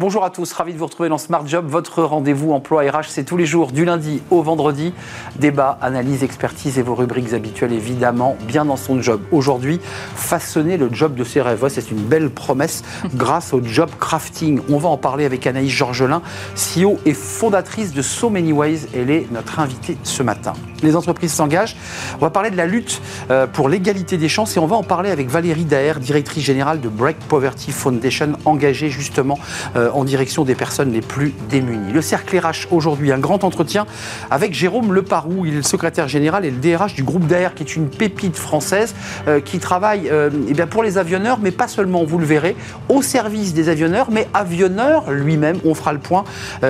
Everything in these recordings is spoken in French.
Bonjour à tous, ravi de vous retrouver dans Smart Job. Votre rendez-vous emploi RH, c'est tous les jours, du lundi au vendredi. Débat, analyse, expertise et vos rubriques habituelles, évidemment, bien dans son job. Aujourd'hui, façonner le job de ses rêves. c'est une belle promesse grâce au job crafting. On va en parler avec Anaïs Georgelin, CEO et fondatrice de So Many Ways. Elle est notre invitée ce matin. Les entreprises s'engagent. On va parler de la lutte euh, pour l'égalité des chances et on va en parler avec Valérie Daher, directrice générale de Break Poverty Foundation, engagée justement euh, euh, en direction des personnes les plus démunies. Le cercle RH aujourd'hui, un grand entretien avec Jérôme Leparoux, il est le secrétaire général et le DRH du groupe d'AR, qui est une pépite française euh, qui travaille euh, eh bien pour les avionneurs, mais pas seulement, vous le verrez, au service des avionneurs, mais avionneur lui-même. On fera le point,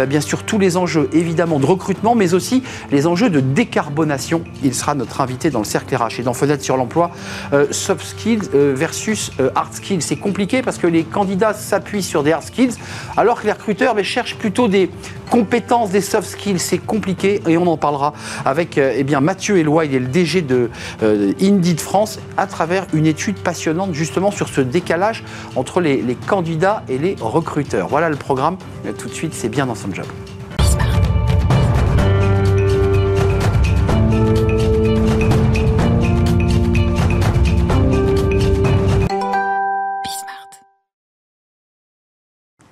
bien sûr, tous les enjeux évidemment de recrutement, mais aussi les enjeux de décarbonation. Il sera notre invité dans le cercle RH et dans Fenêtre sur l'emploi. soft skills versus hard skills. C'est compliqué parce que les candidats s'appuient sur des hard skills alors que les recruteurs mais, cherchent plutôt des compétences, des soft skills. C'est compliqué et on en parlera avec euh, eh bien, Mathieu Eloi, il est le DG de euh, Indeed France, à travers une étude passionnante justement sur ce décalage entre les candidats et les recruteurs. Voilà le programme. Tout de suite, c'est bien dans son job.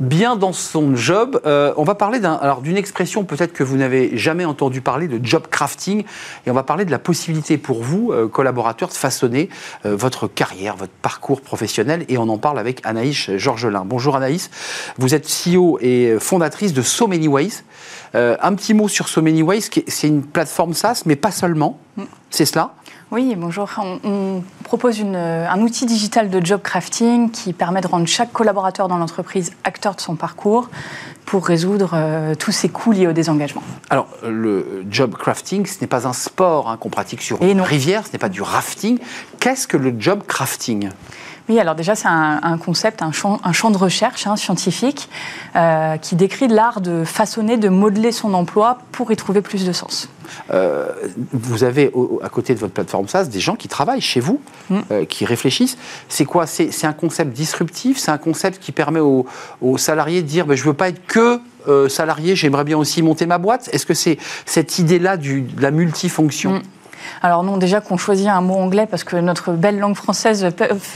Bien dans son job. Euh, on va parler d'une expression peut-être que vous n'avez jamais entendu parler, de job crafting. Et on va parler de la possibilité pour vous, euh, collaborateurs, de façonner euh, votre carrière, votre parcours professionnel. Et on en parle avec Anaïs Georgelin. Bonjour Anaïs. Vous êtes CEO et fondatrice de So Many Ways. un petit mot sur So Many Ways. C'est une plateforme SaaS, mais pas seulement. Mm. C'est cela? Oui, bonjour. On, propose un outil digital de job crafting qui permet de rendre chaque collaborateur dans l'entreprise acteur de son parcours pour résoudre euh, tous ces coûts liés au désengagement. Alors, le job crafting, ce n'est pas un sport hein, qu'on pratique sur une rivière, ce n'est pas du rafting. Qu'est-ce que le job crafting? Oui, alors déjà, c'est un, concept, un champ, un champ, de recherche hein, scientifique euh, qui décrit l'art de façonner, de modeler son emploi pour y trouver plus de sens. Euh, vous avez à côté de votre plateforme SaaS des gens qui travaillent chez vous, mm. euh, qui réfléchissent. C'est quoi? C'est un concept disruptif? C'est un concept qui permet aux, salariés de dire ben, je ne veux pas être que salarié, j'aimerais bien aussi monter ma boîte? Est-ce que c'est cette idée-là de la multifonction? Mm. Alors non, déjà qu'on choisit un mot anglais parce que notre belle langue française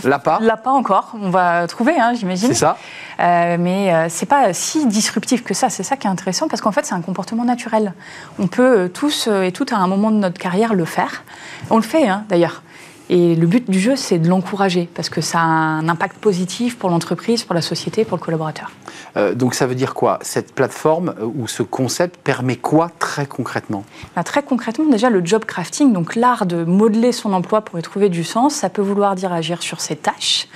l'a pas, l'a pas encore. On va trouver, hein, j'imagine. C'est ça. Euh, mais euh, c'est pas si disruptif que ça. C'est ça qui est intéressant parce qu'en fait, c'est un comportement naturel. On peut euh, tous et toutes à un moment de notre carrière le faire. On le fait, hein, d'ailleurs. Et le but du jeu, c'est de l'encourager, parce que ça a un impact positif pour l'entreprise, pour la société, pour le collaborateur. Euh, donc ça veut dire quoi? Cette plateforme euh, ou ce concept permet quoi très concrètement? Bah, Très concrètement, déjà le job crafting, donc l'art de modeler son emploi pour y trouver du sens, ça peut vouloir dire agir sur ses tâches.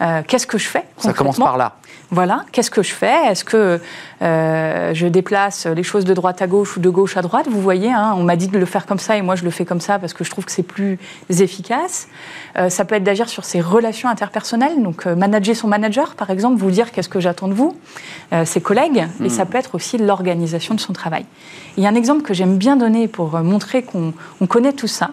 Euh, qu'est-ce que je fais Ça commence par là. Voilà, qu'est-ce que je fais? Est-ce que euh, je déplace les choses de droite à gauche ou de gauche à droite? Vous voyez, hein, on m'a dit de le faire comme ça et moi je le fais comme ça parce que je trouve que c'est plus efficace. Euh, ça peut être d'agir sur ses relations interpersonnelles, donc manager son manager par exemple, vous dire qu'est-ce que j'attends de vous, ses collègues, et ça hmm. peut être aussi l'organisation de son travail. Il y a un exemple que j'aime bien donner pour montrer qu'on connaît tout ça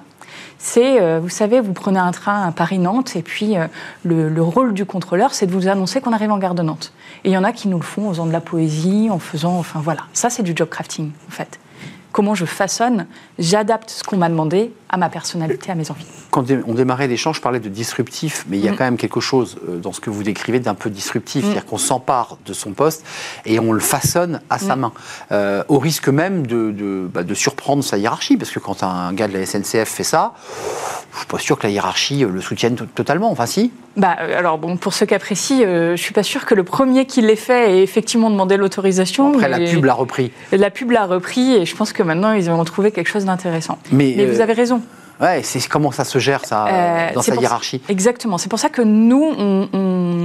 c'est, euh, vous savez, vous prenez un train à Paris-Nantes et puis euh, le, rôle du contrôleur, c'est de vous annoncer qu'on arrive en gare de Nantes. Et il y en a qui nous le font en faisant de la poésie, en faisant, enfin voilà, ça c'est du job crafting en fait. Comment je façonne, j'adapte ce qu'on m'a demandé à ma personnalité, à mes envies. Quand on démarrait l'échange, je parlais de disruptif, mais il y a mm. quand même quelque chose euh, dans ce que vous décrivez d'un peu disruptif, mm. c'est-à-dire qu'on s'empare de son poste et on le façonne à sa mm. main, euh, au risque même de, bah, de, surprendre sa hiérarchie, parce que quand un gars de la SNCF fait ça, je suis pas sûr que la hiérarchie euh, le soutienne totalement. Enfin, si? Bah, alors bon, pour ce cas précis, je suis pas sûr que le premier qui l'ait fait ait effectivement demandé l'autorisation. Après, la pub l'a repris. La pub l'a repris, et je pense que maintenant ils vont trouvé quelque chose d'intéressant. mais vous avez raison. Ouais, c'est comment ça se gère ça euh, dans sa hiérarchie? Exactement. C'est pour ça que nous, on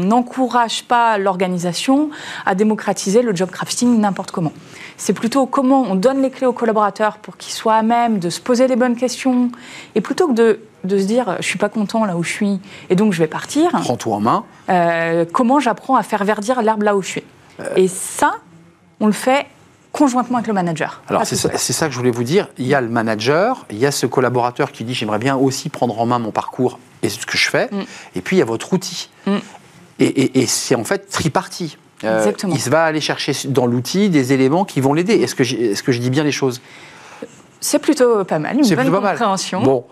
n'encourage pas l'organisation à démocratiser le job crafting n'importe comment. C'est plutôt comment on donne les clés aux collaborateurs pour qu'ils soient à même de se poser les bonnes questions et plutôt que de, de se dire je suis pas content là où je suis et donc je vais partir. Prends-toi en main. Euh, comment j'apprends à faire verdir l'herbe là où je suis? Euh. Et ça, on le fait conjointement avec le manager. Alors c'est ça, que je voulais vous dire. Il y a le manager, il y a ce collaborateur qui dit j'aimerais bien aussi prendre en main mon parcours et ce que je fais. Mm. Et puis il y a votre outil. Mm. Et, c'est en fait tripartie. Exactement. il va aller chercher dans l'outil des éléments qui vont l'aider. Est-ce que, est que je dis bien les choses? C'est plutôt pas mal, une bonne compréhension. Bon.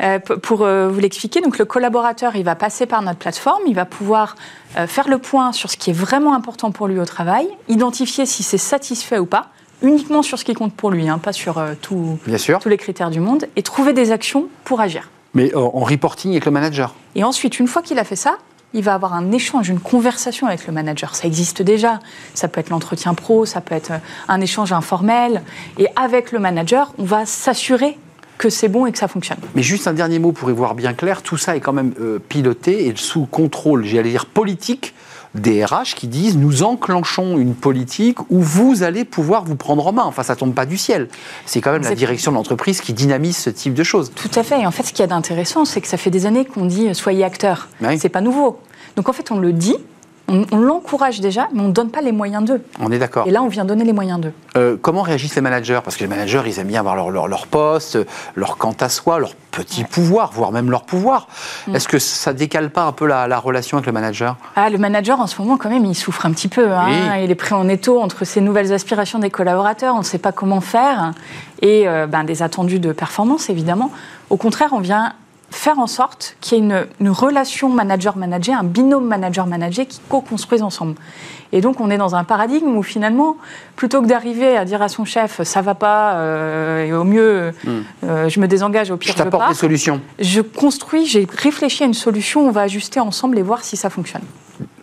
Euh, pour euh, vous l'expliquer, donc le collaborateur, il va passer par notre plateforme, il va pouvoir euh, faire le point sur ce qui est vraiment important pour lui au travail, identifier si c'est satisfait ou pas, uniquement sur ce qui compte pour lui, hein, pas sur tout, tous les critères du monde, et trouver des actions pour agir. Mais en reporting avec le manager. Et ensuite, une fois qu'il a fait ça, il va avoir un échange, une conversation avec le manager. Ça existe déjà. Ça peut être l'entretien pro, ça peut être un échange informel. Et avec le manager, on va s'assurer que c'est bon et que ça fonctionne. Mais juste un dernier mot pour y voir bien clair, tout ça est quand même euh, piloté et sous contrôle, j'allais dire politique, des RH qui disent nous enclenchons une politique où vous allez pouvoir vous prendre en main. Enfin, ça tombe pas du ciel. C'est quand même la direction de l'entreprise qui dynamise ce type de choses. Tout à fait. Et en fait, ce qu'il y a d'intéressant, c'est que ça fait des années qu'on dit soyez acteur. Ce C'est pas nouveau. Donc en fait, on le dit, on, l'encourage déjà, mais on ne donne pas les moyens d'eux. On est d'accord. Et là, on vient donner les moyens d'eux. Euh, comment réagissent les managers? Parce que les managers, ils aiment bien avoir leur, leur, poste, leur quant à soi, leur petit pouvoir, voire même leur pouvoir. Mm. Est-ce que ça décale pas un peu la, relation avec le manager? Ah, Le manager, en ce moment, quand même, il souffre un petit peu. Hein. Il est pris en étau entre ses nouvelles aspirations des collaborateurs, on ne sait pas comment faire, et euh, ben, des attendus de performance, évidemment. Au contraire, on vient faire en sorte qu'il y ait une, une relation manager-manager, un binôme manager-manager qui co-construisent ensemble. Et donc on est dans un paradigme où finalement, plutôt que d'arriver à dire à son chef ça va pas, euh, et au mieux hmm. euh, je me désengage, au pire je, je t'apporte des solutions. Je construis, j'ai réfléchi à une solution, on va ajuster ensemble et voir si ça fonctionne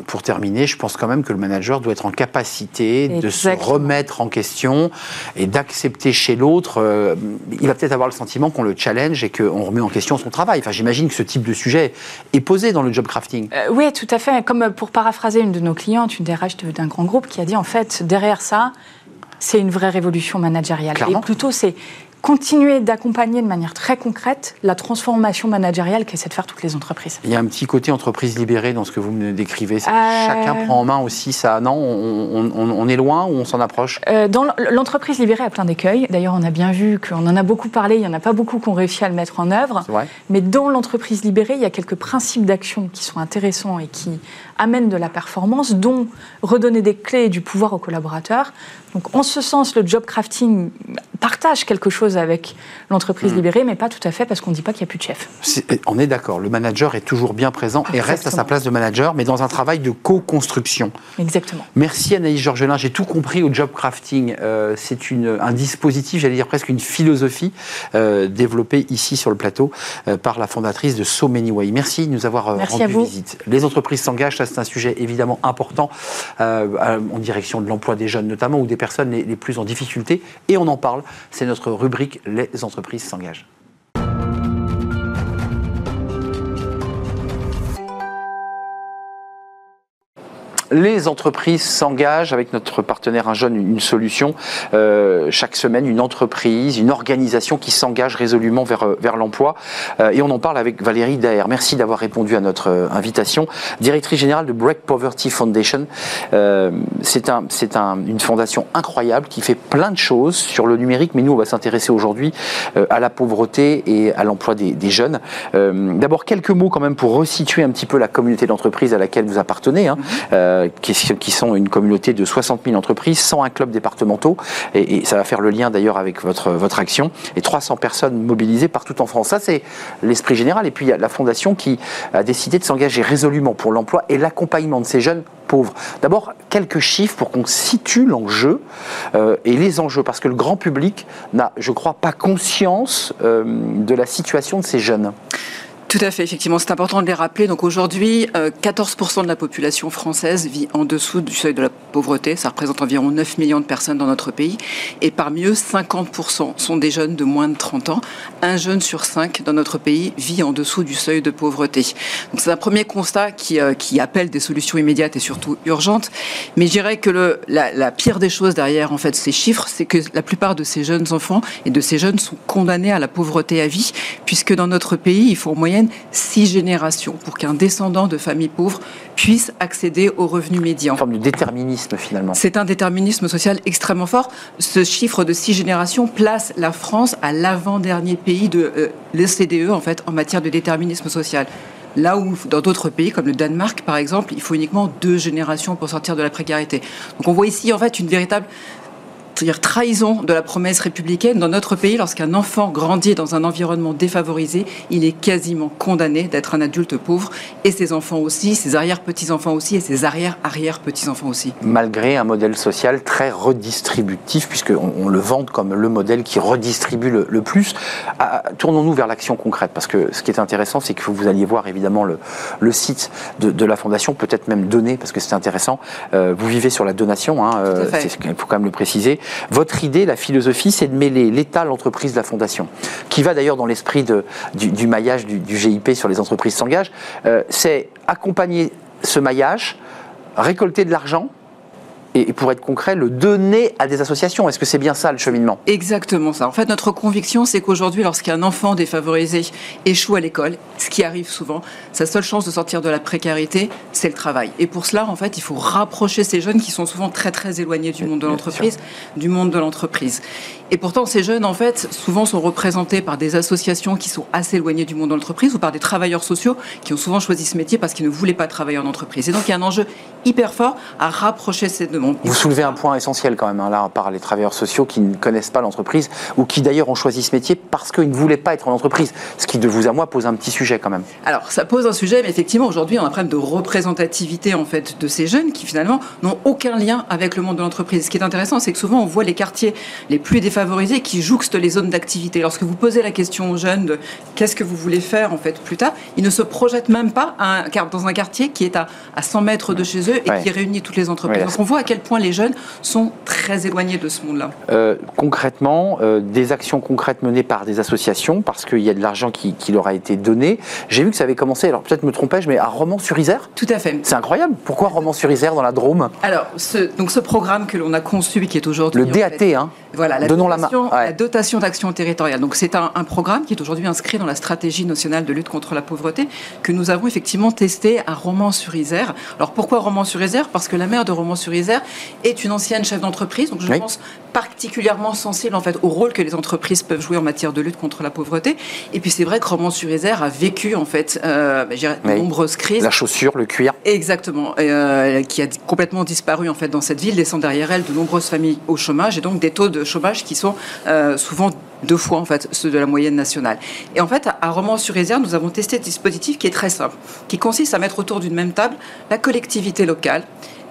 pour terminer, je pense quand même que le manager doit être en capacité de se remettre en question et d'accepter chez l'autre. Euh, il va peut-être avoir le sentiment qu'on le challenge et qu'on remet en question son travail. Enfin, j'imagine que ce type de sujet est posé dans le job crafting. Euh, oui, tout à fait. Comme pour paraphraser une de nos clientes, une DRH d'un grand groupe, qui a dit en fait, derrière ça, c'est une vraie révolution managériale. Et plutôt, c'est continuer d'accompagner de manière très concrète la transformation managériale qu'essaient de faire toutes les entreprises. Il y a un petit côté entreprise libérée dans ce que vous me décrivez. Euh, chacun prend en main aussi ça. Non, on, est loin ou on s'en approche? Euh, Dans L'entreprise libérée a plein d'écueils. D'ailleurs, on a bien vu qu'on en a beaucoup parlé. Il n'y en a pas beaucoup qui ont réussi à le mettre en œuvre. Mais dans l'entreprise libérée, il y a quelques principes d'action qui sont intéressants et qui amènent de la performance, dont redonner des clés et du pouvoir aux collaborateurs. Donc, en ce sens, le job crafting partage quelque chose avec l'entreprise hmm. libérée, mais pas tout à fait parce qu'on ne dit pas qu'il n'y a plus de chef. on est d'accord, le manager est toujours bien présent et reste à sa place de manager, mais dans un travail de co-construction. Exactement. Merci Anaïs Georgelin, j'ai tout compris au job crafting. Euh, c'est un dispositif, j'allais dire presque une philosophie euh, développée ici sur le plateau euh, par la fondatrice de So Many Way. Merci de nous avoir rendu visite. Les entreprises s'engagent, c'est un sujet évidemment important en direction de l'emploi des jeunes notamment ou des personnes les plus en difficulté et on en parle. C'est notre rubrique Les entreprises s'engagent. Les entreprises s'engagent avec notre partenaire Un Jeune, une solution. Euh, chaque semaine, une entreprise, une organisation qui s'engage résolument vers, euh, vers l'emploi. Euh, et on en parle avec Valérie Daher. Merci d'avoir répondu à notre invitation. Directrice générale de Break Poverty Foundation. c'est un, c'est un, une fondation incroyable qui fait plein de choses sur le numérique, mais nous, on va s'intéresser aujourd'hui à la pauvreté et à l'emploi des, des jeunes. D'abord, quelques mots quand même pour resituer un petit peu la communauté d'entreprise à laquelle vous appartenez. Hein. Euh, qui, sont une communauté de 60 000 entreprises, 101 clubs départementaux, et, ça va faire le lien d'ailleurs avec votre, action, et 300 personnes mobilisées partout en France. Ça, c'est l'esprit général. Et puis, il y a la Fondation qui a décidé de s'engager résolument pour l'emploi et l'accompagnement de ces jeunes pauvres. D'abord, quelques chiffres pour qu'on situe l'enjeu euh, et les enjeux, parce que le grand public n'a, je crois, pas conscience euh, de la situation de ces jeunes. Tout à fait, effectivement, c'est important de les rappeler. Donc aujourd'hui, 14% euh, de la population française vit en dessous du seuil de la pauvreté. Ça représente environ 9 millions de personnes dans notre pays. Et parmi eux, 50% sont des jeunes de moins de 30 ans. Un jeune sur cinq dans notre pays vit en dessous du seuil de pauvreté. Donc c'est un premier constat qui, euh, appelle des solutions immédiates et surtout urgentes. Mais je dirais que la pire des choses derrière en fait ces chiffres, c'est que la plupart de ces jeunes enfants et de ces jeunes sont condamnés à la pauvreté à vie, puisque dans notre pays, il faut en moyenne six générations pour qu'un descendant de famille pauvre puisse accéder aux revenus médians. Une forme de déterminisme finalement. C'est un déterminisme social extrêmement fort. Ce chiffre de six générations place la France à l'avant-dernier pays de euh, l'OCDE en fait en matière de déterminisme social. Là où dans d'autres pays, comme le Danemark par exemple, il faut uniquement deux générations pour sortir de la précarité. Donc on voit ici en fait une véritable c'est-à-dire trahison de la promesse républicaine. Dans notre pays, lorsqu'un enfant grandit dans un environnement défavorisé, il est quasiment condamné d'être un adulte pauvre, et ses enfants aussi, ses arrière-petits-enfants aussi, et ses arrière-arrière-petits-enfants aussi. Malgré un modèle social très redistributif, puisqu'on on le vante comme le modèle qui redistribue le, plus. Ah, tournons-nous vers l'action concrète, parce que ce qui est intéressant, c'est que vous alliez voir évidemment le, le site de, la Fondation, peut-être même donner, parce que c'est intéressant. Euh, vous vivez sur la donation, hein, euh, il faut quand même le préciser. Votre idée, la philosophie, c'est de mêler l'État, l'entreprise, la fondation, qui va d'ailleurs dans l'esprit du, maillage du, GIP sur les entreprises s'engagent. Euh, c'est accompagner ce maillage, récolter de l'argent, et pour être concret, le donner à des associations. Est-ce que c'est bien ça le cheminement? Exactement ça. En fait, notre conviction, c'est qu'aujourd'hui, lorsqu'un enfant défavorisé échoue à l'école, ce qui arrive souvent, sa seule chance de sortir de la précarité, c'est le travail. Et pour cela, en fait, il faut rapprocher ces jeunes qui sont souvent très très éloignés du monde de l'entreprise, du monde de l'entreprise. Et pourtant, ces jeunes, en fait, souvent sont représentés par des associations qui sont assez éloignées du monde de l'entreprise ou par des travailleurs sociaux qui ont souvent choisi ce métier parce qu'ils ne voulaient pas travailler en entreprise. Et donc, il y a un enjeu hyper fort à rapprocher ces demandes. Vous soulevez un point essentiel quand même, hein, là, par les travailleurs sociaux qui ne connaissent pas l'entreprise ou qui d'ailleurs ont choisi ce métier parce qu'ils ne voulaient pas être en entreprise. Ce qui, de vous à moi, pose un petit sujet quand même. Alors, ça pose un sujet, mais effectivement, aujourd'hui, on a un problème de représentativité en fait de ces jeunes qui finalement n'ont aucun lien avec le monde de l'entreprise. Ce qui est intéressant, c'est que souvent on voit les quartiers les plus défavorisés qui jouxtent les zones d'activité. Lorsque vous posez la question aux jeunes de qu'est-ce que vous voulez faire en fait plus tard, ils ne se projettent même pas dans un quartier qui est à, 100 mètres de chez eux et qui réunit toutes les entreprises. Donc on voit à quel point les jeunes sont très éloignés de ce monde-là. Euh, concrètement, euh, des actions concrètes menées par des associations parce qu'il y a de l'argent qui, qui, leur a été donné. J'ai vu que ça avait commencé, alors peut-être me trompais-je, mais à Romans-sur-Isère? Tout à fait. C'est incroyable. Pourquoi Romans-sur-Isère dans la Drôme? Alors, ce, donc ce programme que l'on a conçu et qui est aujourd'hui. Le DAT, hein Voilà, la Donnons la, la dotation d'action territoriale. Donc c'est un, un, programme qui est aujourd'hui inscrit dans la stratégie nationale de lutte contre la pauvreté que nous avons effectivement testé à Romans-sur-Isère. Alors pourquoi Romans-sur-Isère? Parce que la maire de Romans-sur-Isère est une ancienne chef d'entreprise, donc je pense particulièrement sensible en fait au rôle que les entreprises peuvent jouer en matière de lutte contre la pauvreté. Et puis c'est vrai que Romans-sur-Isère a vécu en fait euh, bah, de nombreuses crises. La chaussure, le cuir. Exactement, euh, qui a complètement disparu en fait dans cette ville, laissant derrière elle de nombreuses familles au chômage et donc des taux de chômage qui sont euh, souvent deux fois en fait ceux de la moyenne nationale. Et en fait, à Romans-sur-Isère, nous avons testé un dispositif qui est très simple, qui consiste à mettre autour d'une même table la collectivité locale,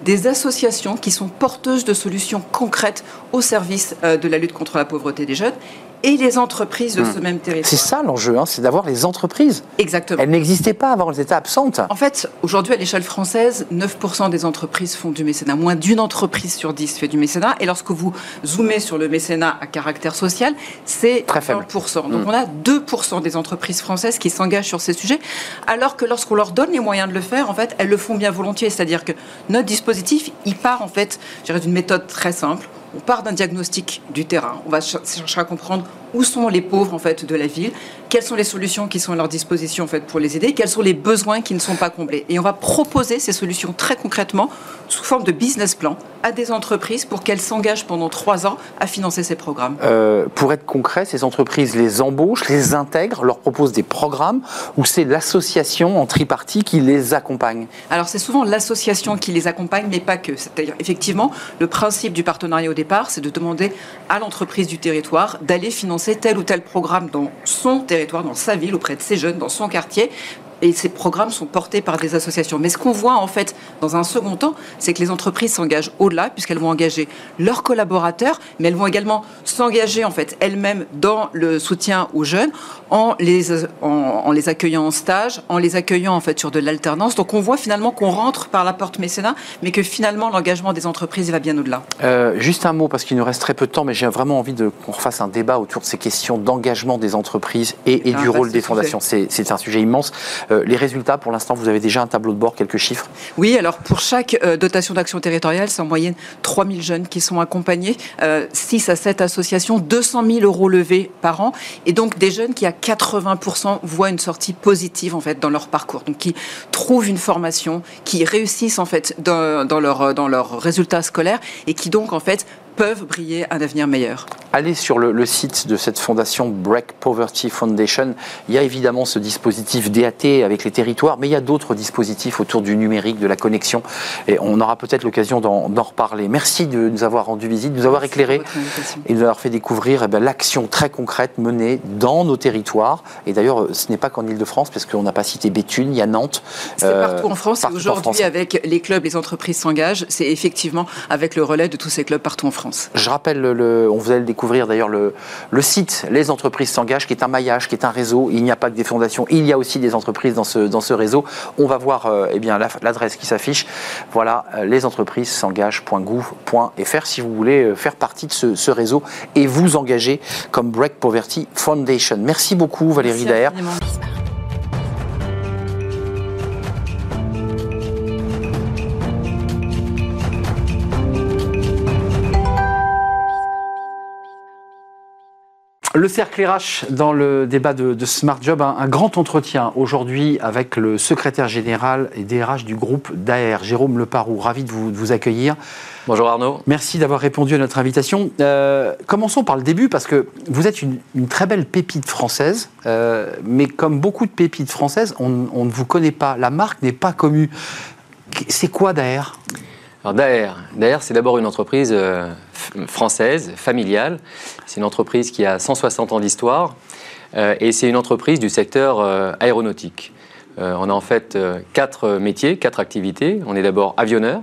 des associations qui sont porteuses de solutions concrètes au service euh, de la lutte contre la pauvreté des jeunes et les entreprises de hmm. ce même territoire. C'est ça l'enjeu, hein, c'est d'avoir les entreprises. Exactement. Elles n'existaient pas avant, elles étaient absentes. En fait, aujourd'hui, à l'échelle française, 9% des entreprises font du mécénat. Moins d'une entreprise sur 10 fait du mécénat. Et lorsque vous zoomez sur le mécénat à caractère social, c'est Très faible. 1%. Donc hmm. on a 2% des entreprises françaises qui s'engagent sur ces sujets, alors que lorsqu'on leur donne les moyens de le faire, en fait, elles le font bien volontiers. C'est-à-dire que notre dispositif, il part en fait, d'une méthode très simple. On part d'un diagnostic du terrain. On va chercher à comprendre où sont les pauvres en fait de la ville, quelles sont les solutions qui sont à leur disposition en fait pour les aider, quels sont les besoins qui ne sont pas comblés? Et on va proposer ces solutions très concrètement sous forme de business plan à des entreprises pour qu'elles s'engagent pendant trois ans à financer ces programmes. Euh, pour être concret, ces entreprises les embauchent, les intègrent, leur proposent des programmes ou c'est l'association en tripartie qui les accompagne? Alors c'est souvent l'association qui les accompagne, mais pas que. C'est-à-dire effectivement, le principe du partenariat au départ, c'est de demander à l'entreprise du territoire d'aller financer tel ou tel programme dans son territoire, dans sa ville, auprès de ses jeunes, dans son quartier, et ces programmes sont portés par des associations. Mais ce qu'on voit en fait dans un second temps, c'est que les entreprises s'engagent au-delà puisqu'elles vont engager leurs collaborateurs, mais elles vont également s'engager en fait elles-mêmes dans le soutien aux jeunes en les, en, les accueillant en stage, en les accueillant en fait sur de l'alternance. Donc on voit finalement qu'on rentre par la porte mécénat, mais que finalement l'engagement des entreprises va bien au-delà. Euh, juste un mot parce qu'il nous reste très peu de temps, mais j'ai vraiment envie de qu'on refasse un débat autour de ces questions d'engagement des entreprises et, et du rôle des fondations. C'est un sujet immense. Euh, les résultats, pour l'instant, vous avez déjà un tableau de bord, quelques chiffres Oui, alors pour chaque euh, dotation d'action territoriale, c'est en moyenne 3000 jeunes qui sont accompagnés, 6 à 7 associations, 200 000 euros levés par an, et donc des jeunes qui à 80% voient une sortie positive en fait dans leur parcours, donc qui trouvent une formation, qui réussissent en fait dans, dans leurs résultats scolaires et qui donc en fait peuvent briller un avenir meilleur. Allez sur le, site de cette fondation Break Poverty Foundation. Il y a évidemment ce dispositif DAT avec les territoires, mais il y a d'autres dispositifs autour du numérique, de la connexion. Et on aura peut-être l'occasion d'en reparler. Merci de nous avoir rendu visite, de nous avoir éclairé et de nous avoir fait découvrir eh l'action très concrète menée dans nos territoires. Et d'ailleurs, ce n'est pas qu'en Ile-de-France, parce qu'on n'a pas cité Béthune, il y a Nantes. C'est partout en France. Et aujourd'hui, avec les clubs, les entreprises s'engagent. C'est effectivement avec le relais de tous ces clubs partout en France. Je rappelle, le, on vous allez le découvrir d'ailleurs, le, le, site Les entreprises s'engagent, qui est un maillage, qui est un réseau. Il n'y a pas que des fondations, il y a aussi des entreprises dans ce, dans ce réseau. On va voir euh, eh bien, l'adresse qui s'affiche. Voilà, euh, les entreprises s'engagent.gouv.fr si vous voulez euh, faire partie de ce, ce, réseau et vous engager comme Break Poverty Foundation. Merci beaucoup Valérie Daher. Le cercle RH dans le débat de, Smart Job, un, grand entretien aujourd'hui avec le secrétaire général et DRH du groupe DAER, Jérôme Leparoux. Ravi de vous, accueillir. Bonjour Arnaud. Merci d'avoir répondu à notre invitation. Euh, commençons par le début parce que vous êtes une, très belle pépite française, euh, mais comme beaucoup de pépites françaises, on, ne vous connaît pas. La marque n'est pas connue. C'est quoi DAER alors Daer, c'est d'abord une entreprise euh, française, familiale. C'est une entreprise qui a 160 ans d'histoire euh, et c'est une entreprise du secteur euh, aéronautique. on a en fait quatre métiers, quatre activités. On est d'abord avionneur.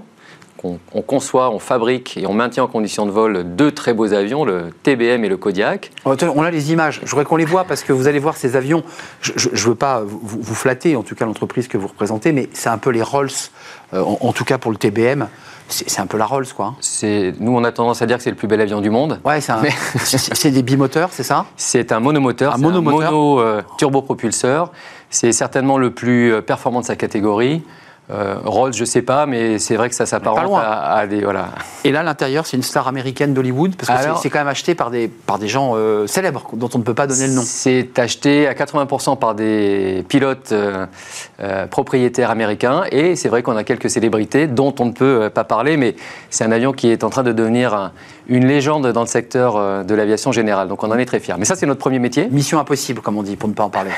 On, conçoit, on fabrique et on maintient en condition de vol deux très beaux avions, le TBM et le Kodiak. Oh, on a les images, je voudrais qu'on les voit parce que vous allez voir ces avions. Je ne veux pas vous, flatter, en tout cas l'entreprise que vous représentez, mais c'est un peu les Rolls, en, tout cas pour le TBM. C'est un peu la Rolls, quoi. Nous, on a tendance à dire que c'est le plus bel avion du monde. Ouais, c'est des bimoteurs, c'est ça? C'est un monomoteur, un monomoteur. un mono euh, turbopropulseur. C'est certainement le plus euh, performant de sa catégorie. Euh, Rolls, je sais pas, mais c'est vrai que ça s'apparente à, des voilà. Et là, l'intérieur, c'est une star américaine d'Hollywood parce que c'est quand même acheté par des par des gens euh, célèbres dont on ne peut pas donner le nom. C'est acheté à 80% par des pilotes euh, propriétaires américains et c'est vrai qu'on a quelques célébrités dont on ne peut pas parler, mais c'est un avion qui est en train de devenir une légende dans le secteur de l'aviation générale. Donc on en est très fiers. Mais ça, c'est notre premier métier. Mission impossible, comme on dit, pour ne pas en parler.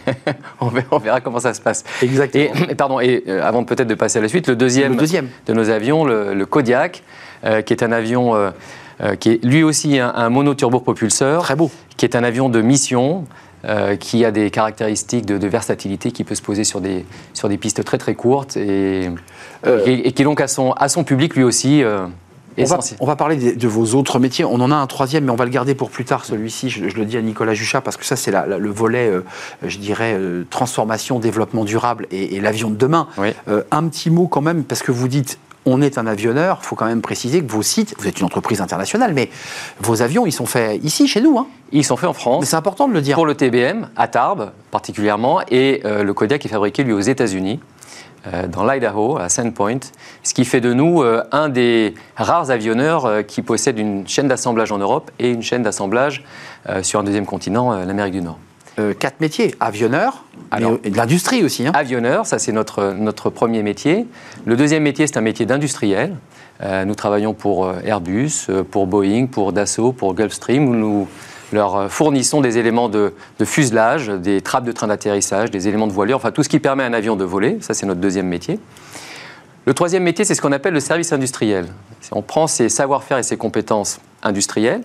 on, verra, comment ça se passe. Exactement. Et, pardon. Et avant peut-être de passer à la suite, le deuxième, de nos avions, le, Kodiak, euh, qui est un avion euh, euh, qui est lui aussi un, un monoturbopropulseur. Très beau. Qui est un avion de mission. qui a des caractéristiques de, versatilité, qui peut se poser sur des, sur des pistes très très courtes et, et, qui donc à son, à son public lui aussi on va, parler de, vos autres métiers. On en a un troisième, mais on va le garder pour plus tard, celui-ci. Je, le dis à Nicolas Juchat, parce que ça, c'est le volet, euh, je dirais, euh, transformation, développement durable et, l'avion de demain. Euh, un petit mot quand même, parce que vous dites on est un avionneur, il faut quand même préciser que vos sites, vous êtes une entreprise internationale, mais vos avions, ils sont faits ici, chez nous. Hein. Ils sont faits en France. Mais c'est important de le dire. Pour le TBM, à Tarbes particulièrement, et le Kodiak est fabriqué, lui, aux États-Unis. Euh, dans l'Idaho, à Sandpoint, ce qui fait de nous euh, un des rares avionneurs euh, qui possède une chaîne d'assemblage en Europe et une chaîne d'assemblage sur un deuxième continent, l'Amérique du Nord. quatre métiers. Avionneur, et de l'industrie aussi. Hein. Avionneur, ça c'est notre, notre premier métier. Le deuxième métier, c'est un métier d'industriel. nous travaillons pour Airbus, pour Boeing, pour Dassault, pour Gulfstream. Où nous leur euh, fournissons des éléments de, fuselage, des trappes de train d'atterrissage, des éléments de voilure, enfin tout ce qui permet à un avion de voler. Ça, c'est notre deuxième métier. Le troisième métier, c'est ce qu'on appelle le service industriel. On prend ses savoir-faire et ses compétences industrielles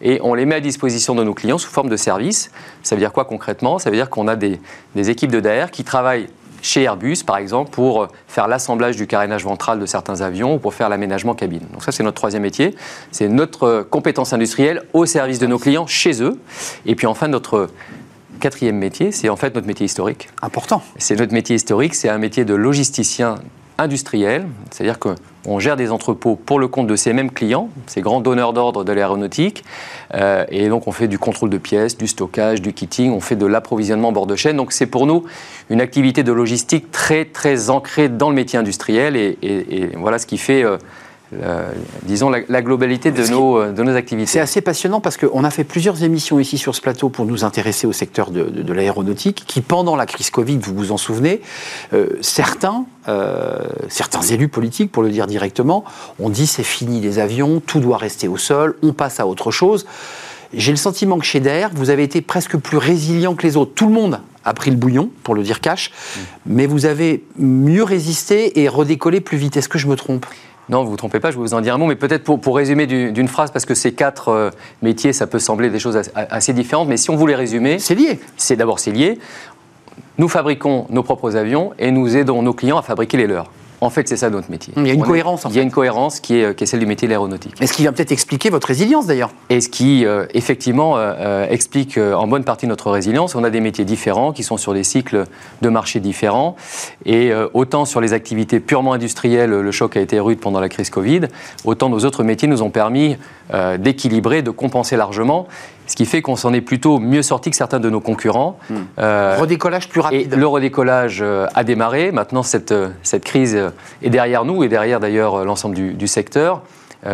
et on les met à disposition de nos clients sous forme de service. Ça veut dire quoi concrètement? Ça veut dire qu'on a des, des équipes de DAR qui travaillent chez Airbus, par exemple, pour faire l'assemblage du carénage ventral de certains avions ou pour faire l'aménagement cabine. Donc ça, c'est notre troisième métier. C'est notre compétence industrielle au service de nos clients chez eux. Et puis enfin, notre quatrième métier, c'est en fait notre métier historique. Important. C'est notre métier historique, c'est un métier de logisticien industriel, c'est-à-dire qu'on gère des entrepôts pour le compte de ces mêmes clients, ces grands donneurs d'ordre de l'aéronautique, euh, et donc on fait du contrôle de pièces, du stockage, du kitting, on fait de l'approvisionnement bord de chaîne. Donc c'est pour nous une activité de logistique très très ancrée dans le métier industriel, et, voilà ce qui fait euh, disons, la, globalité de nos, de nos activités. C'est assez passionnant parce qu'on a fait plusieurs émissions ici sur ce plateau pour nous intéresser au secteur de, de, l'aéronautique, qui pendant la crise Covid, vous vous en souvenez, euh, certains, euh, certains élus politiques, pour le dire directement, ont dit c'est fini les avions, tout doit rester au sol, on passe à autre chose. J'ai le sentiment que chez DAIR, vous avez été presque plus résilient que les autres. Tout le monde a pris le bouillon, pour le dire cash, mmh. mais vous avez mieux résisté et redécollé plus vite. Est-ce que je me trompe? Non, vous ne vous trompez pas, je vais vous en dire un mot, mais peut-être pour, pour, résumer d'une phrase, parce que ces quatre euh, métiers, ça peut sembler des choses assez, différentes, mais si on voulait résumer... C'est lié. C'est d'abord, c'est lié. Nous fabriquons nos propres avions et nous aidons nos clients à fabriquer les leurs. En fait, c'est ça notre métier. Il y a une cohérence. En il y a une cohérence qui est, qui est celle du métier de l'aéronautique. Et ce qui vient peut-être expliquer votre résilience d'ailleurs. Et ce qui, euh, effectivement, euh, euh, explique en bonne partie notre résilience. On a des métiers différents qui sont sur des cycles de marché différents. Et autant sur les activités purement industrielles, le choc a été rude pendant la crise Covid, autant nos autres métiers nous ont permis d'équilibrer, de compenser largement. Ce qui fait qu'on s'en est plutôt mieux sorti que certains de nos concurrents. Hmm. Euh, redécollage plus rapide. Et le redécollage euh, a démarré. Maintenant, cette, euh, cette crise est derrière nous et derrière d'ailleurs l'ensemble du, du, secteur.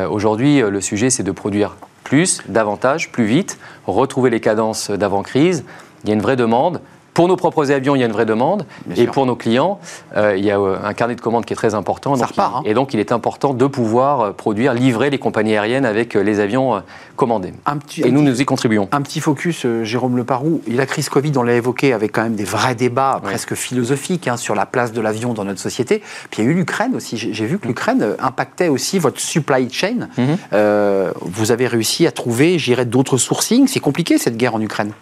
Aujourd'hui, le sujet, c'est de produire plus, davantage, plus vite, retrouver les cadences d'avant-crise. Il y a une vraie demande. Pour nos propres avions, il y a une vraie demande. et pour nos clients, euh, il y a euh, un carnet de commandes qui est très important. Ça repart, hein. Et donc, il est important de pouvoir euh, produire, livrer les compagnies aériennes avec les avions commandés. et nous, nous y contribuons. Un petit focus, Jérôme Leparoux. La crise Covid, on l'a évoqué, avec quand même des vrais débats presque philosophiques hein, sur la place de l'avion dans notre société. Puis il y a eu l'Ukraine aussi. J'ai vu que l'Ukraine impactait aussi votre supply chain. Mhm. vous avez réussi à trouver, j'irais, d'autres sourcing. C'est compliqué cette guerre en Ukraine.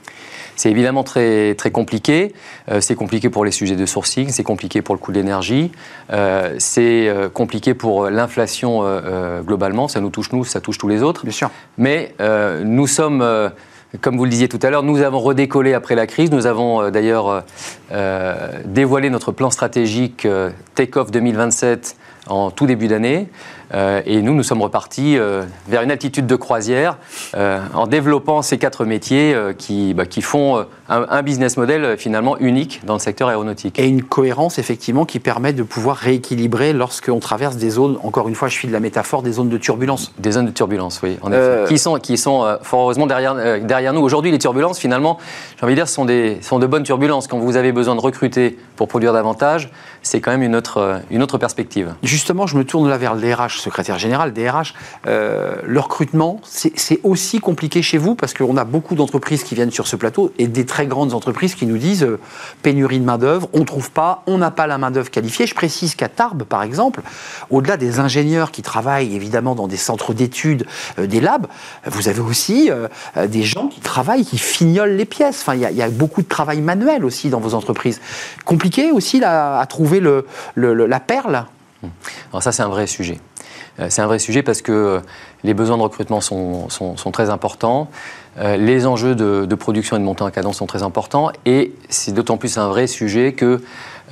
C'est évidemment très, très compliqué. Euh, c'est compliqué pour les sujets de sourcing, c'est compliqué pour le coût de l'énergie, euh, c'est euh, compliqué pour l'inflation globalement. Ça nous touche nous, ça touche tous les autres. Bien sûr. Mais nous sommes comme vous le disiez tout à l'heure, nous avons redécollé après la crise. Nous avons d'ailleurs dévoilé notre plan stratégique Take-off 2027 en tout début d'année. Euh, et nous, nous sommes repartis euh, vers une attitude de croisière euh, en développant ces quatre métiers qui, bah, qui font un, business model finalement unique dans le secteur aéronautique. Et une cohérence effectivement qui permet de pouvoir rééquilibrer lorsqu'on traverse des zones, encore une fois je suis de la métaphore, des zones de turbulence. Des zones de turbulence, oui, en effet. Qui sont, qui sont fort heureusement derrière, derrière nous. Aujourd'hui, les turbulences, finalement, j'ai envie de dire, sont, des, sont de bonnes turbulences. Quand vous avez besoin de recruter pour produire davantage, c'est quand même une autre, une autre perspective. Justement, je me tourne là vers le Secrétaire général, DRH. Euh, le recrutement, c'est aussi compliqué chez vous parce qu'on a beaucoup d'entreprises qui viennent sur ce plateau et des très grandes entreprises qui nous disent euh, pénurie de main-d'œuvre, on ne trouve pas, on n'a pas la main-d'œuvre qualifiée. Je précise qu'à Tarbes, par exemple, au-delà des ingénieurs qui travaillent évidemment dans des centres d'études, euh, des labs, vous avez aussi des gens qui travaillent, qui fignolent les pièces. Enfin, il y, a beaucoup de travail manuel aussi dans vos entreprises. Compliqué aussi à trouver la perle alors ça, c'est un vrai sujet. Euh, c'est un vrai sujet parce que euh, les besoins de recrutement sont, très importants, euh, les enjeux de, production et de montée en cadence sont très importants, et c'est d'autant plus un vrai sujet qu'il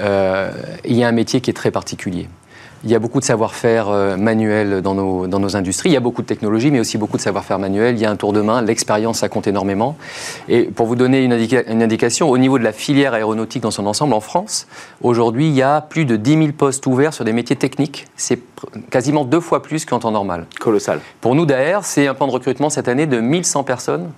y a un métier qui est très particulier. Il y a beaucoup de savoir-faire euh, manuel dans nos, dans nos industries. Il y a beaucoup de technologie, mais aussi beaucoup de savoir-faire manuel. Il y a un tour de main. L'expérience, ça compte énormément. Et pour vous donner une, une, indication, au niveau de la filière aéronautique dans son ensemble, en France, aujourd'hui, il y a plus de 10 000 postes ouverts sur des métiers techniques. C'est quasiment deux fois plus qu'en temps normal. Colossal. Pour nous, d'ailleurs, c'est un plan de recrutement cette année de 1100 personnes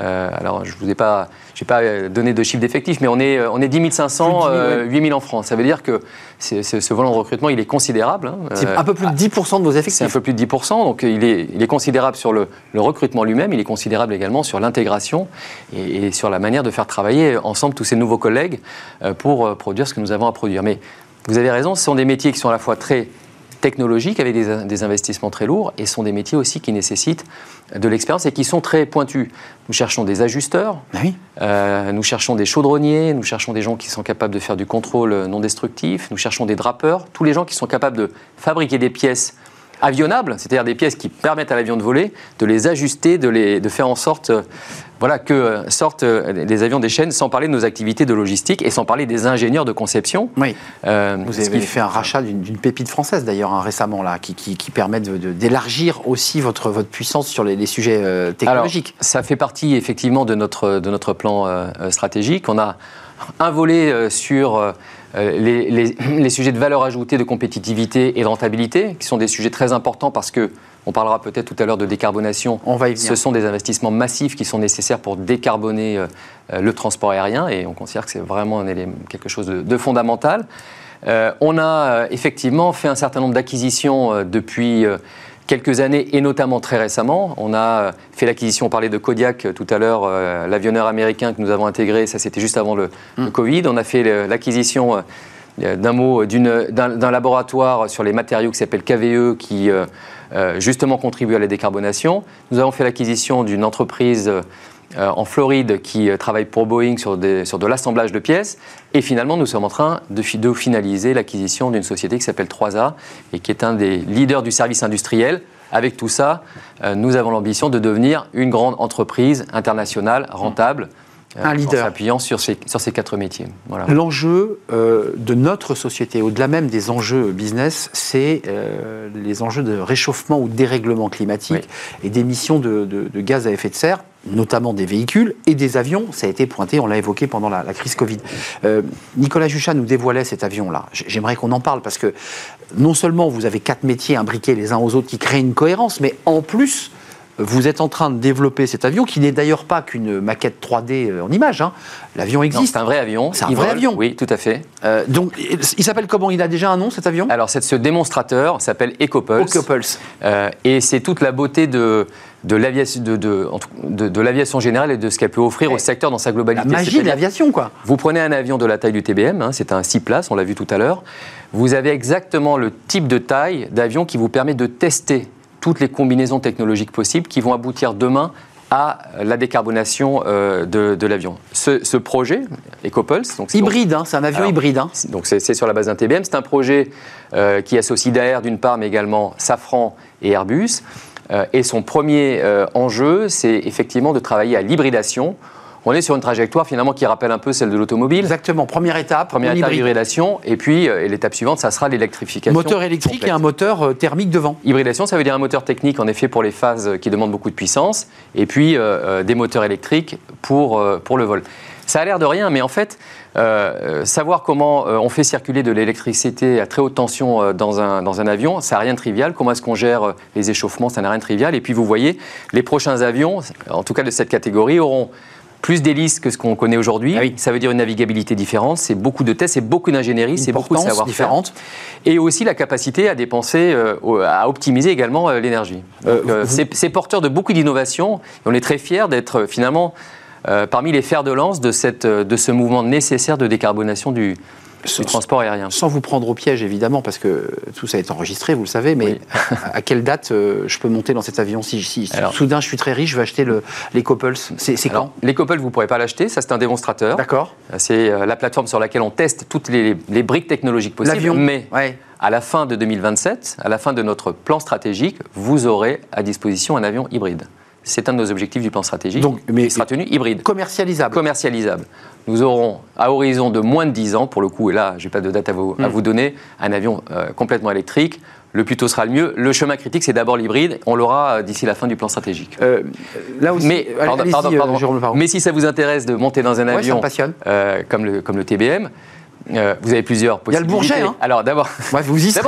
euh, alors, je ne vous ai pas, pas euh, donné de chiffre d'effectifs, mais on est, euh, on est 10 500, 8 000 en France. Ça veut dire que ce volant de recrutement, il est considérable. Hein. C'est un peu plus de 10% de vos effectifs. C'est un peu plus de 10%, donc il est, il est considérable sur le, recrutement lui-même, il est considérable également sur l'intégration et, sur la manière de faire travailler ensemble tous ces nouveaux collègues pour produire ce que nous avons à produire. Mais vous avez raison, ce sont des métiers qui sont à la fois très technologiques avec des, investissements très lourds et sont des métiers aussi qui nécessitent de l'expérience et qui sont très pointus. Nous cherchons des ajusteurs, ah euh, nous cherchons des chaudronniers, nous cherchons des gens qui sont capables de faire du contrôle non destructif, nous cherchons des drapeurs, tous les gens qui sont capables de fabriquer des pièces avionnables, c'est-à-dire des pièces qui permettent à l'avion de voler, de les ajuster, de, les, de faire en sorte euh, voilà, que euh, sortent euh, les avions des chaînes, sans parler de nos activités de logistique et sans parler des ingénieurs de conception. Oui. Vous avez fait un rachat d'une pépite française d'ailleurs hein, récemment, là, qui, qui, permet d'élargir aussi votre, votre puissance sur les, sujets technologiques. ça fait partie effectivement de notre, de notre plan stratégique. On a un volet sur les, les, sujets de valeur ajoutée, de compétitivité et de rentabilité, qui sont des sujets très importants parce que on parlera peut-être tout à l'heure de décarbonation. On va y Ce sont des investissements massifs qui sont nécessaires pour décarboner le transport aérien et on considère que c'est vraiment quelque chose de, de fondamental. on a effectivement fait un certain nombre d'acquisitions depuis quelques années et notamment très récemment. On a fait l'acquisition, on parlait de Kodiak tout à l'heure, euh, l'avionneur américain que nous avons intégré, ça c'était juste avant le, mm. Covid. On a fait l'acquisition euh, d'un mot d'un laboratoire sur les matériaux qui s'appelle KVE qui euh, justement contribue à la décarbonation. Nous avons fait l'acquisition d'une entreprise euh, en Floride qui euh, travaille pour Boeing sur, de l'assemblage de pièces. Et finalement, nous sommes en train de, finaliser l'acquisition d'une société qui s'appelle 3A et qui est un des leaders du service industriel. Avec tout ça, euh, nous avons l'ambition de devenir une grande entreprise internationale rentable. un leader. En s'appuyant sur ces, sur ces quatre métiers. L'enjeu de notre société, au-delà même des enjeux business, c'est les enjeux de réchauffement ou dérèglement climatique et d'émissions de, de, gaz à effet de serre notamment des véhicules et des avions. Ça a été pointé, on l'a évoqué pendant la, crise Covid. Euh, Nicolas Juchat nous dévoilait cet avion-là. J'aimerais qu'on en parle parce que non seulement vous avez quatre métiers imbriqués les uns aux autres qui créent une cohérence, mais en plus, vous êtes en train de développer cet avion, qui n'est d'ailleurs pas qu'une maquette 3D euh, en image. Hein. L'avion existe. C'est un vrai avion. C'est un vrai avion. Oui, tout à fait. Euh, donc, il s'appelle comment? Il a déjà un nom, cet avion? Alors, ce démonstrateur s'appelle EcoPulse. EcoPulse. et c'est toute la beauté de de l'aviation de, de, l'aviation générale et de ce qu'elle peut offrir au secteur dans sa globalité. La magie de l'aviation, quoi. Vous prenez un avion de la taille du TBM, hein, c'est un 6 places, on l'a vu tout à l'heure. Vous avez exactement le type de taille d'avion qui vous permet de tester toutes les combinaisons technologiques possibles qui vont aboutir demain à la décarbonation euh, de, l'avion. Ce, projet, EcoPulse... Donc hybride, hein, c'est un avion hybride. Hein. Donc c'est sur la base d'un TBM. C'est un projet euh, qui associe Daer d'une part, mais également Safran et Airbus. Euh, et son premier euh, enjeu, c'est effectivement de travailler à l'hybridation. On est sur une trajectoire finalement qui rappelle un peu celle de l'automobile. Exactement. Première étape. Première étape, l'hybridation. Et puis euh, l'étape suivante, ça sera l'électrification. Moteur électrique et un moteur thermique devant. Hybridation, ça veut dire un moteur technique en effet pour les phases qui demandent beaucoup de puissance. Et puis des moteurs électriques pour, pour le vol. Ça a l'air de rien, mais en fait, euh, savoir comment euh, on fait circuler de l'électricité à très haute tension euh, dans, un, dans un avion, ça n'a rien de trivial. Comment est-ce qu'on gère les échauffements, ça n'a rien de trivial. Et puis vous voyez, les prochains avions, en tout cas de cette catégorie, auront plus d'hélices que ce qu'on connaît aujourd'hui. Ah ça veut dire une navigabilité différente, c'est beaucoup de tests, c'est beaucoup d'ingénierie, c'est beaucoup de savoir différente. Et aussi la capacité à dépenser, à optimiser également l'énergie. c'est porteur de beaucoup d'innovations. On est très fiers d'être finalement euh, parmi les fers de lance de, cette, de ce mouvement nécessaire de décarbonation du, transport aérien. Sans vous prendre au piège, évidemment, parce que tout ça est enregistré, vous le savez, mais à, quelle date euh, je peux monter dans cet avion Si, si soudain je suis très riche, je vais acheter l'EcoPulse, c'est quand L'EcoPulse, vous ne pourrez pas l'acheter, ça c'est un démonstrateur. D'accord. Euh, c'est la plateforme sur laquelle on teste toutes les, les briques technologiques possibles. Mais à la fin de 2027, à la fin de notre plan stratégique, vous aurez à disposition un avion hybride. C'est un de nos objectifs du plan stratégique. Donc, mais sera tenu hybride. Commercialisable. Commercialisable. Nous aurons, à horizon de moins de 10 ans, pour le coup, et là, je n'ai pas de date à vous, à hmm. vous donner, un avion euh, complètement électrique. Le plus tôt sera le mieux. Le chemin critique, c'est d'abord l'hybride. On l'aura euh, d'ici la fin du plan stratégique. Euh, là aussi, mais, pardon, pardon, mais si ça vous intéresse de monter dans un avion comme, le, comme le TBM, vous avez plusieurs possibilités. Il y a le Bourget. Hein. Alors d'abord, vous,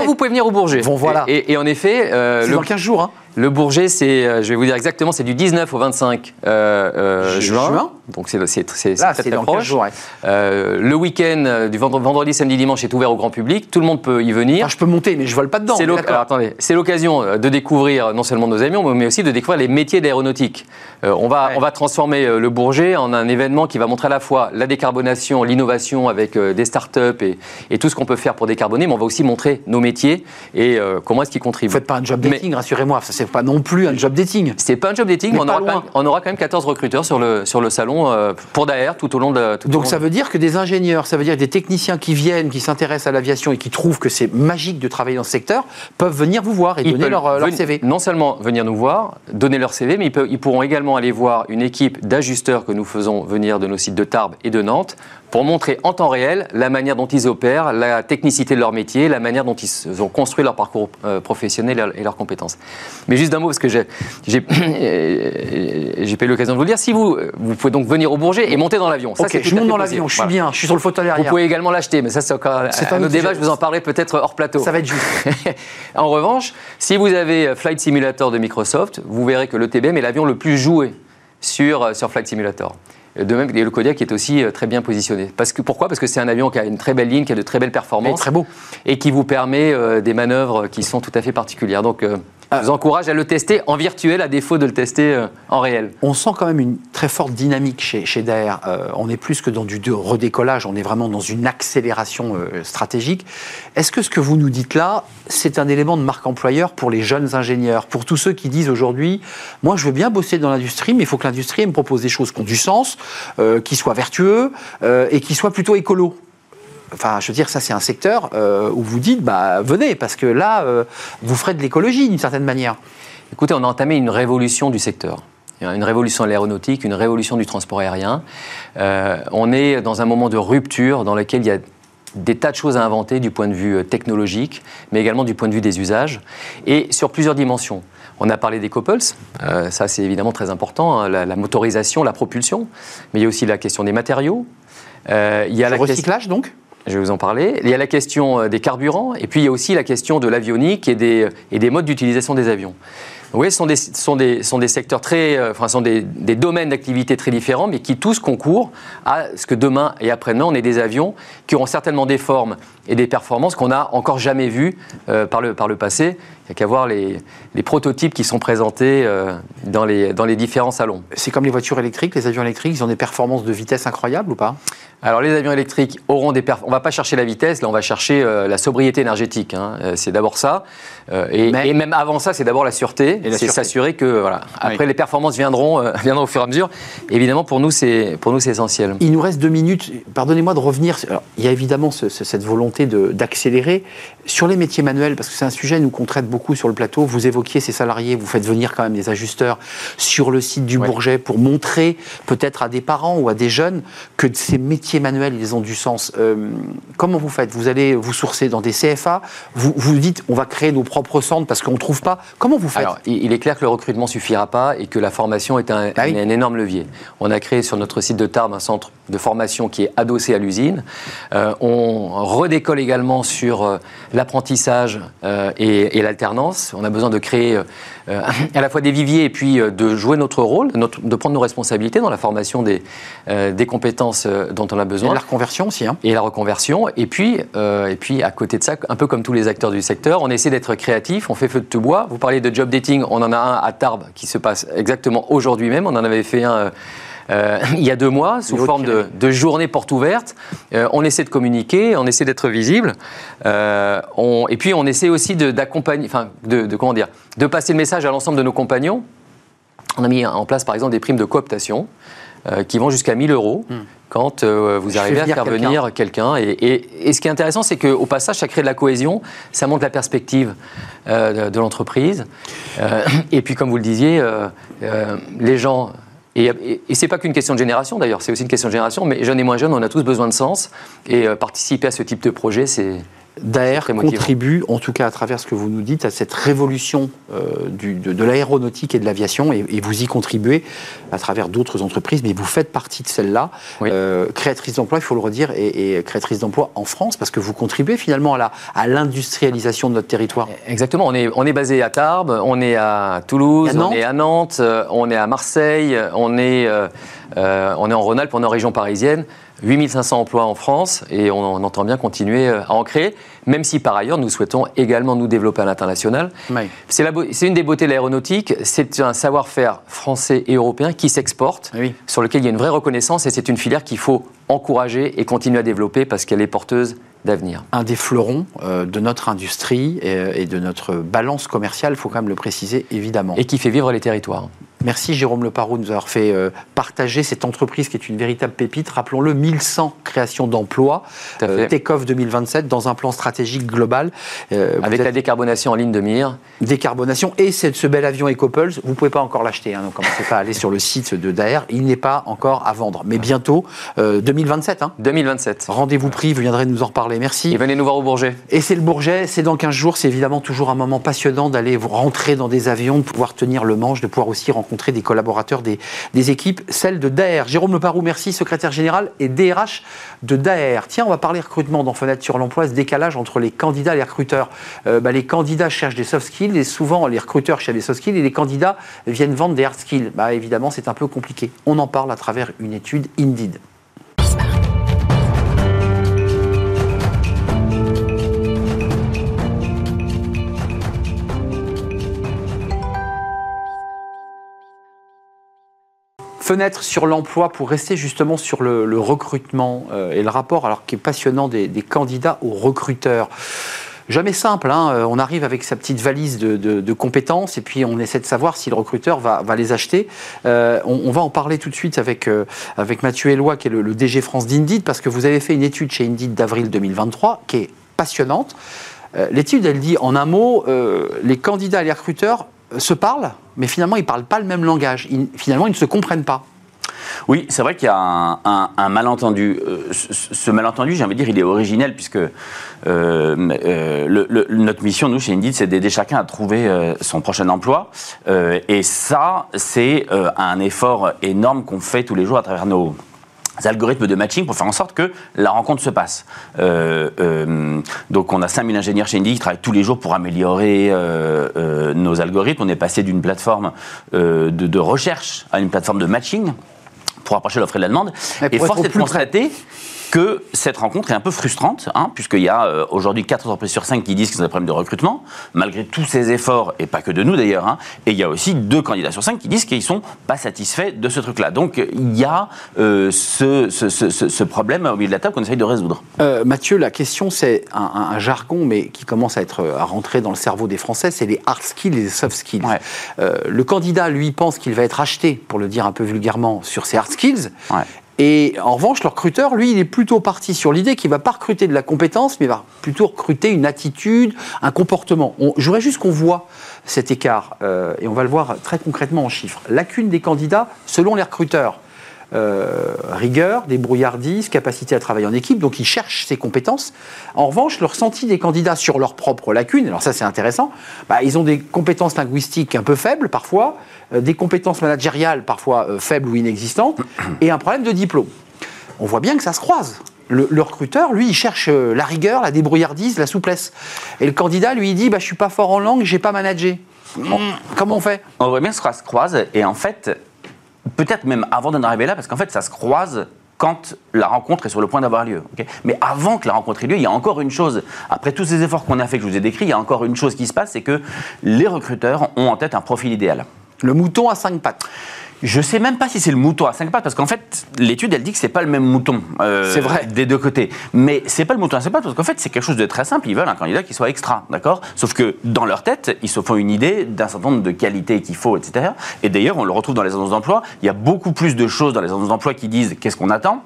vous pouvez venir au Bourget. Bon, voilà. Et, en effet, c'est dans 15 jours. Hein. Le Bourget, c'est, euh, je vais vous dire exactement, c'est du 19 au 25 euh, euh, juin. Donc c'est, c'est, c'est, très, très proche. Jours, le week-end du vendredi, samedi, dimanche est ouvert au grand public. Tout le monde peut y venir. je peux monter, mais je vole pas dedans. C'est, alors, attendez, c'est l'occasion de découvrir non seulement nos avions, mais aussi de découvrir les métiers d'aéronautique. on, va, on va transformer le Bourget en un événement qui va montrer à la fois la décarbonation, l'innovation avec des startups et, et tout ce qu'on peut faire pour décarboner, mais on va aussi montrer nos métiers et comment est-ce qu'ils contribuent. Vous faites pas un job dating, rassurez-moi. Ça, pas non plus un job dating. C'est pas un job dating, mais, on, aura quand même, on, aura quand même, 14 recruteurs sur le, sur le salon euh, pour Daer tout au long de. Donc ça veut dire que des ingénieurs, ça veut dire des techniciens qui viennent, qui s'intéressent à l'aviation et qui trouvent que c'est magique de travailler dans ce secteur, peuvent venir vous voir et donner leur, leur, CV. Non seulement venir nous voir, donner leur CV, mais ils, peuvent, ils pourront également aller voir une équipe d'ajusteurs que nous faisons venir de nos sites de Tarbes et de Nantes pour montrer en temps réel la manière dont ils opèrent, la technicité de leur métier, la manière dont ils ont construit leur parcours euh, professionnel et leurs compétences. Mais juste d'un mot, parce que j'ai pas eu l'occasion de vous le dire, si vous, vous pouvez donc venir au Bourget et monter dans l'avion. Ok, je monte dans l'avion, je suis bien, je suis sur le fauteuil arrière. Vous pouvez également l'acheter, mais ça c'est encore un, autre débat, je vous en parlerai peut-être hors plateau. Ça va être juste. en revanche, si vous avez Flight Simulator de Microsoft, vous verrez que le TBM est l'avion le plus joué sur, sur Flight Simulator. De même, le Kodiak est aussi euh, très bien positionné. Parce que, pourquoi? Parce que c'est un avion qui a une très belle ligne, qui a de très belles performances. très beau. Et qui vous permet euh, des manœuvres qui sont tout à fait particulières. Donc, euh, je vous encourage à le tester en virtuel à défaut de le tester euh, en réel. On sent quand même une très forte dynamique chez, chez Daer. Euh, on est plus que dans du redécollage, on est vraiment dans une accélération euh, stratégique. Est-ce que ce que vous nous dites là, c'est un élément de marque employeur pour les jeunes ingénieurs, pour tous ceux qui disent aujourd'hui, moi je veux bien bosser dans l'industrie, mais il faut que l'industrie me propose des choses qui ont du sens, qui soient vertueux et qui soient plutôt écolo Enfin, je veux dire, ça, c'est un secteur euh, où vous dites, bah, venez, parce que là, euh, vous ferez de l'écologie d'une certaine manière. Écoutez, on a entamé une révolution du secteur. Une révolution de l'aéronautique, une révolution du transport aérien. Euh, on est dans un moment de rupture dans lequel il y a des tas de choses à inventer du point de vue technologique, mais également du point de vue des usages, et sur plusieurs dimensions. On a parlé des couples, ça c'est évidemment très important, hein, la, motorisation, la propulsion, mais il y a aussi la question des matériaux. il y a le recyclage donc? Je vais vous en parler. Il y a la question euh, des carburants, et puis il y a aussi la question de l'avionique et des, modes d'utilisation des avions. Oui, ce sont des, secteurs très, euh, enfin, sont des, domaines d'activité très différents, mais qui tous concourent à ce que demain et après-demain, on ait des avions qui auront certainement des formes et des performances qu'on n'a encore jamais vues euh, par, le, passé. Il n'y a qu'à voir les, prototypes qui sont présentés dans les différents salons. C'est comme les voitures électriques, les avions électriques, ils ont des performances de vitesse incroyables ou pas? Alors les avions électriques auront des performances. On ne va pas chercher la vitesse, là on va chercher la sobriété énergétique. Hein. c'est d'abord ça. Et, et, même avant ça, c'est d'abord la sûreté c'est s'assurer que voilà. Après, les performances viendront, euh, viendront au fur et à mesure. Évidemment, pour nous, c'est pour nous c'est essentiel. Il nous reste deux minutes. Pardonnez-moi de revenir. il y a évidemment cette volonté d'accélérer sur les métiers manuels, parce que c'est un sujet nous qu'on traite beaucoup sur le plateau. Vous évoquiez ces salariés, vous faites venir quand même des ajusteurs sur le site du Bourget pour montrer peut-être à des parents ou à des jeunes que ces métiers manuels ils ont du sens. Euh, comment vous faites? Vous allez vous sourcer dans des CFA. Vous vous dites on va créer nos propres centres parce qu'on ne trouve pas. Comment vous faites? Il est clair que le recrutement suffira pas et que la formation est un, bah énorme levier. On a créé sur notre site de Tarbes un centre de formation qui est adossé à l'usine. Euh, on redécolle également sur euh, l'apprentissage euh, et, l'alternance. On a besoin de créer à la fois des viviers et puis de jouer notre rôle, de prendre nos responsabilités dans la formation des, des compétences dont on a besoin. Et la reconversion aussi. Hein. Et la reconversion. Et puis, et puis, à côté de ça, un peu comme tous les acteurs du secteur, on essaie d'être créatif, on fait feu de tout bois. Vous parlez de job dating, on en a un à Tarbes qui se passe exactement aujourd'hui même. On en avait fait un. Euh, il y a deux mois, sous forme de, de, journée porte ouverte. Euh, on essaie de communiquer, on essaie d'être visible, euh, on, et puis on essaie aussi d'accompagner, enfin, de, de, comment dire, de passer le message à l'ensemble de nos compagnons. On a mis en place, par exemple, des primes de cooptation qui vont jusqu'à 1000 euros. Hmm. quand vous arrivez à faire venir quelqu'un. Et, et, et, ce qui est intéressant, c'est qu'au passage, ça crée de la cohésion, ça montre la perspective de, de l'entreprise. et puis, comme vous le disiez, les gens et, et, pas qu'une question de génération d'ailleurs, c'est aussi une question de génération, mais jeunes et moins jeunes, on a tous besoin de sens. Et euh, participer à ce type de projet, c'est, Daer contribue, en tout cas à travers ce que vous nous dites, à cette révolution euh, du, de, l'aéronautique et de l'aviation, et, vous y contribuez à travers d'autres entreprises, mais vous faites partie de celle-là, euh, créatrice d'emplois, il faut le redire, et, créatrice d'emplois en France, parce que vous contribuez finalement à l'industrialisation de notre territoire. Exactement, on est, on est basé à Tarbes, on est à Toulouse, on est à Nantes, on est à Marseille, on est, euh, on est en Rhône-Alpes, on est en région parisienne. 8500 emplois en France et on, entend bien continuer euh, à en créer, même si par ailleurs nous souhaitons également nous développer à l'international. C'est une des beautés de l'aéronautique, c'est un savoir-faire français et européen qui s'exporte, sur lequel il y a une vraie reconnaissance et c'est une filière qu'il faut encourager et continuer à développer parce qu'elle est porteuse d'avenir. Un des fleurons euh, de notre industrie et, de notre balance commerciale, il faut quand même le préciser évidemment. Et qui fait vivre les territoires. Merci Jérôme Leparoux de nous avoir fait euh, partager cette entreprise qui est une véritable pépite. Rappelons-le, 1100 créations d'emplois, euh, Take-off 2027 dans un plan stratégique global. Euh, Avec la décarbonation en ligne de mire. Décarbonation et ce bel avion EcoPulse, vous ne pouvez pas encore l'acheter, hein, donc commencez pas à aller sur le site de Daer, il n'est pas encore à vendre. Mais bientôt, 2027. Hein. 2027. Rendez-vous pris, vous viendrez nous en reparler. Merci. Et venez nous voir au Bourget. Et c'est le Bourget, c'est dans 15 jours, c'est évidemment toujours un moment passionnant d'aller rentrer dans des avions, de pouvoir tenir le manche, de pouvoir aussi rencontrer des collaborateurs des, équipes, celle de Daer. Jérôme Leparou, merci, secrétaire général et DRH de Daer. Tiens, on va parler recrutement dans Fenêtre sur l'emploi, ce décalage entre les candidats et les recruteurs. Euh, bah, les candidats cherchent des soft skills et souvent les recruteurs cherchent des soft skills et les candidats viennent vendre des hard skills. Bah, évidemment, c'est un peu compliqué. On en parle à travers une étude Indeed. Fenêtre sur l'emploi pour rester justement sur le, recrutement euh, et le rapport alors qui est passionnant des, candidats aux recruteurs. Jamais simple, hein. euh, on arrive avec sa petite valise de, compétences et puis on essaie de savoir si le recruteur va, les acheter. Euh, on, va en parler tout de suite avec, avec Mathieu Eloi, qui est le, DG France d'Indeed, parce que vous avez fait une étude chez Indeed d'avril 2023 qui est passionnante. L'étude, elle dit en un mot, les candidats et les recruteurs se parlent, mais finalement, ils ne parlent pas le même langage. finalement, ils ne se comprennent pas. Oui, c'est vrai qu'il y a un, malentendu. Euh, ce, malentendu, j'ai envie de dire, il est originel puisque euh, euh, notre mission, nous, chez Indeed, c'est d'aider chacun à trouver son prochain emploi. et ça, c'est un effort énorme qu'on fait tous les jours à travers nos, algorithmes de matching pour faire en sorte que la rencontre se passe. Euh, euh, donc on a 5000 ingénieurs chez Indy qui travaillent tous les jours pour améliorer euh, nos algorithmes. On est passé d'une plateforme de, de, recherche à une plateforme de matching pour approcher l'offre et la demande. Et force est de constater que cette rencontre est un peu frustrante, hein, puisqu'il y a euh, aujourd'hui 4 entreprises sur 5 qui disent qu'ils ont des problèmes de recrutement, malgré tous ces efforts, et pas que de nous d'ailleurs, hein, et il y a aussi 2 candidats sur 5 qui disent qu'ils ne sont pas satisfaits de ce truc-là. Donc il y a euh, ce, ce, ce, problème au milieu de la table qu'on essaye de résoudre. Euh, Mathieu, la question c'est un, jargon, mais qui commence à, être, à rentrer dans le cerveau des Français, c'est les hard skills et les soft skills. le candidat, lui, pense qu'il va être acheté, pour le dire un peu vulgairement, sur ses hard skills, ouais. Et en revanche, le recruteur, lui, il est plutôt parti sur l'idée qu'il ne va pas recruter de la compétence, mais va plutôt recruter une attitude, un comportement. Je voudrais juste qu'on voit cet écart, euh, et on va le voir très concrètement en chiffres. Lacune des candidats selon les recruteurs. Euh, rigueur, débrouillardise, capacité à travailler en équipe, donc ils cherchent ces compétences. En revanche, le ressenti des candidats sur leurs propres lacunes, alors ça c'est intéressant, bah, ils ont des compétences linguistiques un peu faibles parfois, euh, des compétences managériales parfois euh, faibles ou inexistantes, et un problème de diplôme. On voit bien que ça se croise. Le, recruteur, lui, il cherche la rigueur, la débrouillardise, la souplesse. Et le candidat, lui, il dit bah, Je suis pas fort en langue, j'ai pas managé. comment on fait? On voit bien que ça se croise, et en fait, peut-être même avant d'en arriver là, parce qu'en fait, ça se croise quand la rencontre est sur le point d'avoir lieu. Mais avant que la rencontre ait lieu, il y a encore une chose. Après tous ces efforts qu'on a fait, que je vous ai décrits, il y a encore une chose qui se passe, c'est que les recruteurs ont en tête un profil idéal. Le mouton à cinq pattes. Je sais même pas si c'est le mouton à cinq pattes, parce qu'en fait, l'étude, elle dit que c'est pas le même mouton. Euh, c'est vrai. Des deux côtés. Mais c'est pas le mouton à cinq pattes, parce qu'en fait, c'est quelque chose de très simple. Ils veulent un candidat qui soit extra, d'accord? Sauf que dans leur tête, ils se font une idée d'un certain nombre de qualités qu'il faut, etc. Et d'ailleurs, on le retrouve dans les annonces d'emploi. Il y a beaucoup plus de choses dans les annonces d'emploi qui disent qu'est-ce qu'on attend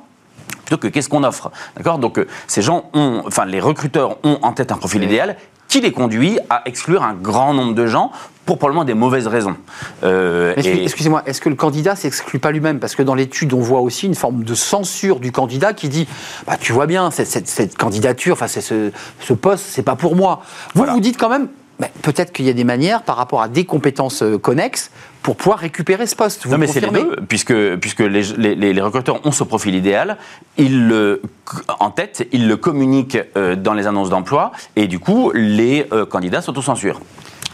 plutôt que qu'est-ce qu'on offre. D'accord? Donc, euh, ces gens ont, enfin, les recruteurs ont en tête un profil idéal qui les conduit à exclure un grand nombre de gens pour probablement des mauvaises raisons. Euh, excusez-moi, est-ce que le candidat s'exclut pas lui-même? Parce que dans l'étude, on voit aussi une forme de censure du candidat qui dit bah, Tu vois bien, cette, candidature, enfin, ce, ce poste, c'est pas pour moi. Vous vous dites quand même peut-être qu'il y a des manières par rapport à des compétences euh, connexes pour pouvoir récupérer ce poste. Vous non, mais c'est les deux, puisque, puisque les, les, recruteurs ont ce profil idéal, ils le, en tête, ils le communiquent euh, dans les annonces d'emploi, et du coup, les euh, candidats s'autocensurent.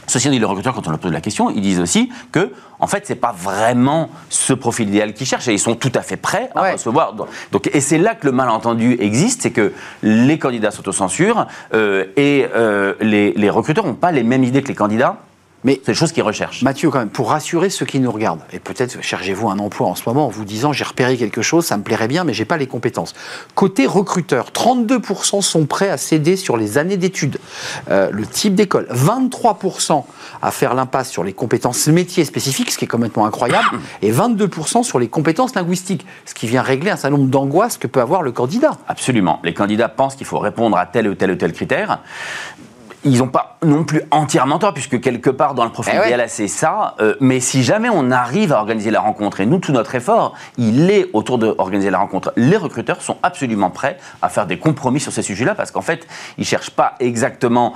Ceci dit, les recruteurs, quand on leur pose la question, ils disent aussi que, en fait, c'est pas vraiment ce profil idéal qu'ils cherchent et ils sont tout à fait prêts à recevoir. Donc, et c'est là que le malentendu existe, c'est que les candidats s'autocensurent euh, et euh, les, les recruteurs n'ont pas les mêmes idées que les candidats Mais c'est des choses qu'ils recherchent. Mathieu, quand même, pour rassurer ceux qui nous regardent, et peut-être cherchez-vous un emploi en ce moment en vous disant j'ai repéré quelque chose, ça me plairait bien, mais j'ai pas les compétences. Côté recruteur, 32% sont prêts à céder sur les années d'études, euh, le type d'école, 23% à faire l'impasse sur les compétences métiers spécifiques, ce qui est complètement incroyable, et 22% sur les compétences linguistiques, ce qui vient régler un certain nombre d'angoisses que peut avoir le candidat. Absolument. Les candidats pensent qu'il faut répondre à tel ou tel ou tel critère ils n'ont pas non plus entièrement tort, puisque quelque part dans le profil Eh ouais. c'est ça. Euh, mais si jamais on arrive à organiser la rencontre, et nous, tout notre effort, il est autour d'organiser la rencontre, les recruteurs sont absolument prêts à faire des compromis sur ces sujets-là, parce qu'en fait, ils ne cherchent pas exactement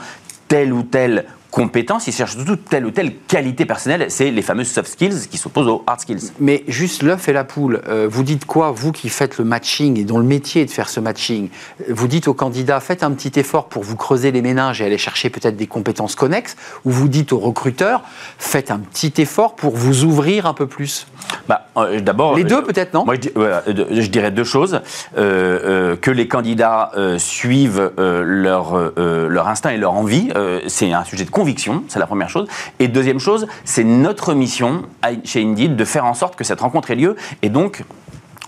telle ou telle compétence, ils cherchent surtout telle ou telle qualité personnelle. C'est les fameuses soft skills qui s'opposent aux hard skills. Mais juste l'œuf et la poule, euh, vous dites quoi, vous qui faites le matching et dont le métier est de faire ce matching Vous dites aux candidats, faites un petit effort pour vous creuser les méninges et aller chercher peut-être des compétences connexes, ou vous dites aux recruteurs, faites un petit effort pour vous ouvrir un peu plus? Bah, euh, D'abord, Les deux, euh, peut-être, non? Moi, je, euh, je dirais deux choses. Euh, euh, que les candidats euh, suivent euh, leur, euh, leur instinct et leur envie, euh, c'est un sujet de conviction, c'est la première chose. Et deuxième chose, c'est notre mission chez Indeed de faire en sorte que cette rencontre ait lieu. Et donc,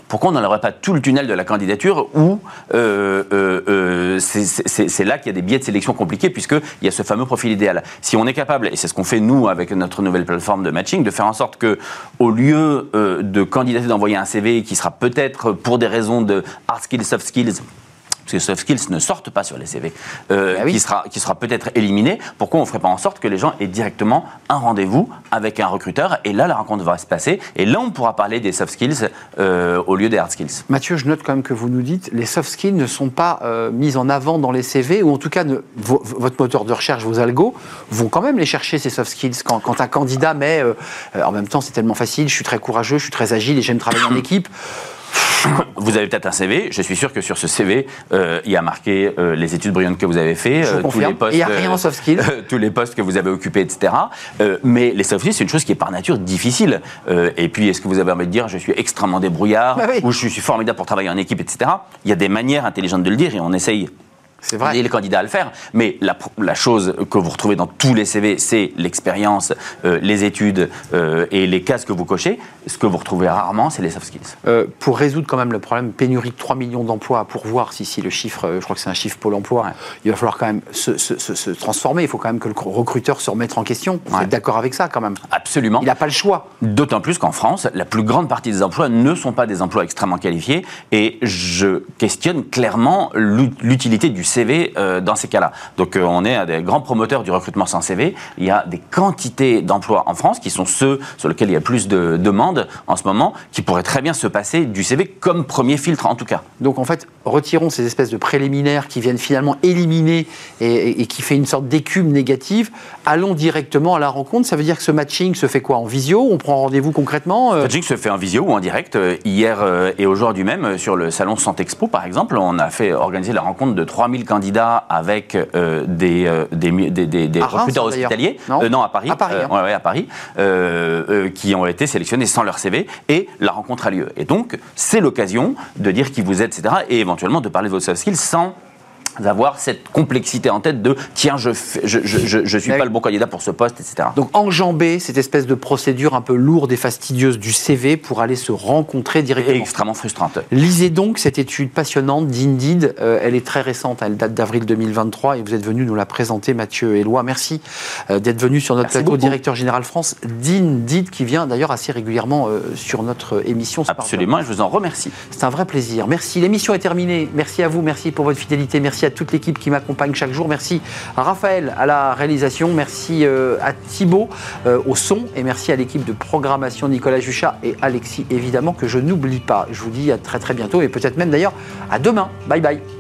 pourquoi on n'aurait pas tout le tunnel de la candidature où euh, euh, euh, c'est- là qu'il y a des biais de sélection compliqués puisqu'il y a ce fameux profil idéal. Si on est capable, et c'est ce qu'on fait nous avec notre nouvelle plateforme de matching, de faire en sorte que au lieu de candidater d'envoyer un CV qui sera peut-être pour des raisons de hard skills, soft skills, parce que soft skills ne sortent pas sur les CV, euh, Ah oui. qui sera, qui sera peut-être éliminé, pourquoi on ne ferait pas en sorte que les gens aient directement un rendez-vous avec un recruteur et là la rencontre va se passer et là on pourra parler des soft skills euh, au lieu des hard skills. Mathieu, je note quand même que vous nous dites les soft skills ne sont pas euh, mis en avant dans les CV, ou en tout cas, ne- vo- votre moteur de recherche, vos algos, vont quand même les chercher, ces soft skills. Quand, quand un candidat met, euh, en même temps, c'est tellement facile, je suis très courageux, je suis très agile et j'aime travailler en équipe. Vous avez peut-être un CV, je suis sûr que sur ce CV, euh, il y a marqué euh, les études brillantes que vous avez fait, Je vous confirme. Et il y a rien en soft skills. euh, tous les postes que vous avez occupés, etc. Euh, mais les soft skills, c'est une chose qui est par nature difficile. Euh, et puis, est-ce que vous avez envie de dire je suis extrêmement débrouillard, Bah oui. ou je suis formidable pour travailler en équipe, etc. Il y a des manières intelligentes de le dire et on essaye C'est vrai. et les candidats à le faire. Mais la, chose que vous retrouvez dans tous les CV, c'est l'expérience, euh, les études euh, et les cases que vous cochez. Ce que vous retrouvez rarement, c'est les soft skills. Euh, pour résoudre quand même le problème pénurie de 3 millions d'emplois, pour voir si, si le chiffre, je crois que c'est un chiffre Pôle emploi, Ouais. il va falloir quand même se, se- se- se transformer. Il faut quand même que le recruteur se remette en question. Vous Ouais. êtes d'accord avec ça quand même? Absolument. Il n'a pas le choix. D'autant plus qu'en France, la plus grande partie des emplois ne sont pas des emplois extrêmement qualifiés et je questionne clairement l'ut- l'utilité du CV euh, dans ces cas-là. Donc euh, on est un des grands promoteurs du recrutement sans CV. Il y a des quantités d'emplois en France qui sont ceux sur lesquels il y a plus de demandes en ce moment, qui pourraient très bien se passer du CV comme premier filtre en tout cas. Donc en fait, retirons ces espèces de préliminaires qui viennent finalement éliminer et, qui fait une sorte d'écume négative. Allons directement à la rencontre. Ça veut dire que ce matching se fait quoi En visio? On prend rendez-vous concrètement Euh, Le coaching se fait en visio ou en direct. Euh, Hier euh, et aujourd'hui même, euh, sur le salon Santé Expo, par exemple, on a fait organiser la rencontre de 3000 candidats avec euh, des, euh, des, des, des- des Reims, recruteurs hospitaliers. Non Euh, à Paris. À Paris, hein. ouais, ouais, à Paris. qui ont été sélectionnés sans leur CV et la rencontre a lieu. Et donc, c'est l'occasion de dire qui vous êtes, etc. et éventuellement de parler de vos soft skills sans avoir cette complexité en tête de tiens, je, je, je, je, je suis pas le bon candidat pour ce poste, etc. Donc enjamber cette espèce de procédure un peu lourde et fastidieuse du CV pour aller se rencontrer Et directement. extrêmement frustrante. Lisez donc cette étude passionnante d'Indeed. Euh, elle est très récente, elle date d'avril 2023 et vous êtes venu nous la présenter, Mathieu Éloi. Merci euh, d'être venu sur notre Merci plateau, beaucoup. directeur général France d'Indeed, qui vient d'ailleurs assez régulièrement euh, sur notre émission. Absolument, et je vous en remercie. C'est un vrai plaisir. Merci. L'émission est terminée. Merci à vous. Merci pour votre fidélité. Merci à toute l'équipe qui m'accompagne chaque jour. Merci à Raphaël à la réalisation. Merci euh, à Thibaut euh, au son. Et merci à l'équipe de programmation Nicolas Juchat et Alexis, évidemment, que je n'oublie pas. Je vous dis à très très bientôt et peut-être même d'ailleurs à demain. Bye bye.